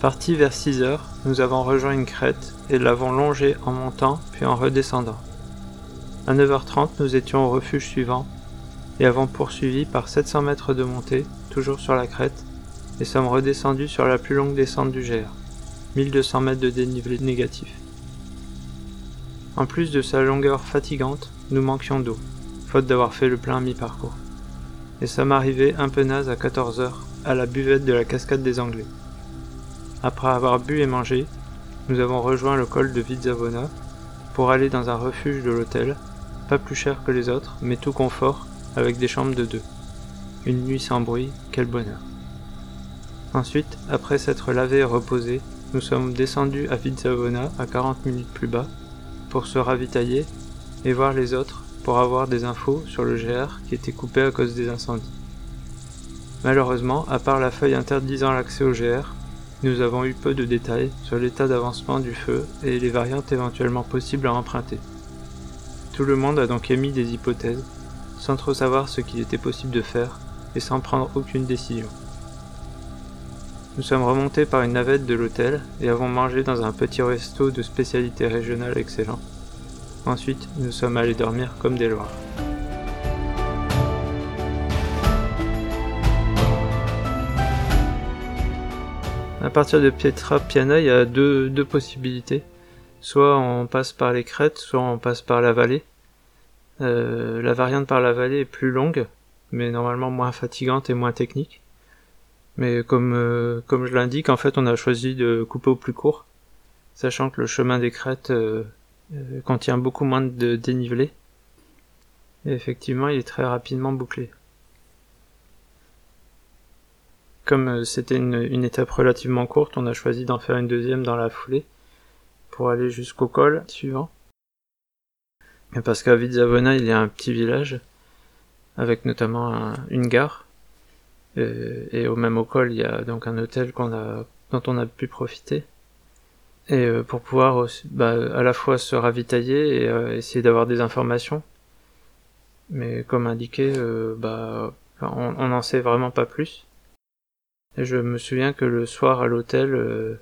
Parti vers 6 heures, nous avons rejoint une crête et l'avons longée en montant puis en redescendant. À 9h30, nous étions au refuge suivant et avons poursuivi par 700 mètres de montée, toujours sur la crête, et sommes redescendus sur la plus longue descente du GR, 1200 mètres de dénivelé négatif. En plus de sa longueur fatigante, nous manquions d'eau faute d'avoir fait le plein mi-parcours. Et ça m'arrivait un peu naze à 14h, à la buvette de la cascade des Anglais. Après avoir bu et mangé, nous avons rejoint le col de Vidzavona pour aller dans un refuge de l'hôtel, pas plus cher que les autres, mais tout confort, avec des chambres de deux. Une nuit sans bruit, quel bonheur. Ensuite, après s'être lavé et reposé, nous sommes descendus à Vidzavona à 40 minutes plus bas pour se ravitailler et voir les autres pour avoir des infos sur le GR qui était coupé à cause des incendies. Malheureusement, à part la feuille interdisant l'accès au GR, nous avons eu peu de détails sur l'état d'avancement du feu et les variantes éventuellement possibles à emprunter. Tout le monde a donc émis des hypothèses, sans trop savoir ce qu'il était possible de faire et sans prendre aucune décision. Nous sommes remontés par une navette de l'hôtel et avons mangé dans un petit resto de spécialité régionale excellent. Ensuite, nous sommes allés dormir comme des loirs. À partir de Pietra Piana, il y a deux, possibilités. Soit on passe par les crêtes, soit on passe par la vallée. Euh, la variante par la vallée est plus longue, mais normalement moins fatigante et moins technique. Mais comme, euh, comme je l'indique, en fait, on a choisi de couper au plus court, sachant que le chemin des crêtes euh, contient beaucoup moins de dénivelé. Et effectivement, il est très rapidement bouclé. Comme euh, c'était une, étape relativement courte, on a choisi d'en faire une deuxième dans la foulée pour aller jusqu'au col suivant. Parce qu'à Vidzavona, il y a un petit village avec notamment une gare. Et, au même au col, il y a donc un hôtel dont on a pu profiter et euh, pour pouvoir bah, à la fois se ravitailler et euh, essayer d'avoir des informations. Mais comme indiqué, bah, on n'en sait vraiment pas plus. Je me souviens que le soir à l'hôtel,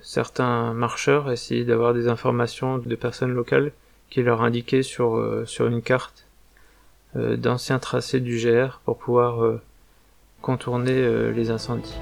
certains marcheurs essayaient d'avoir des informations de personnes locales qui leur indiquaient sur, sur une carte d'anciens tracés du GR pour pouvoir contourner les incendies.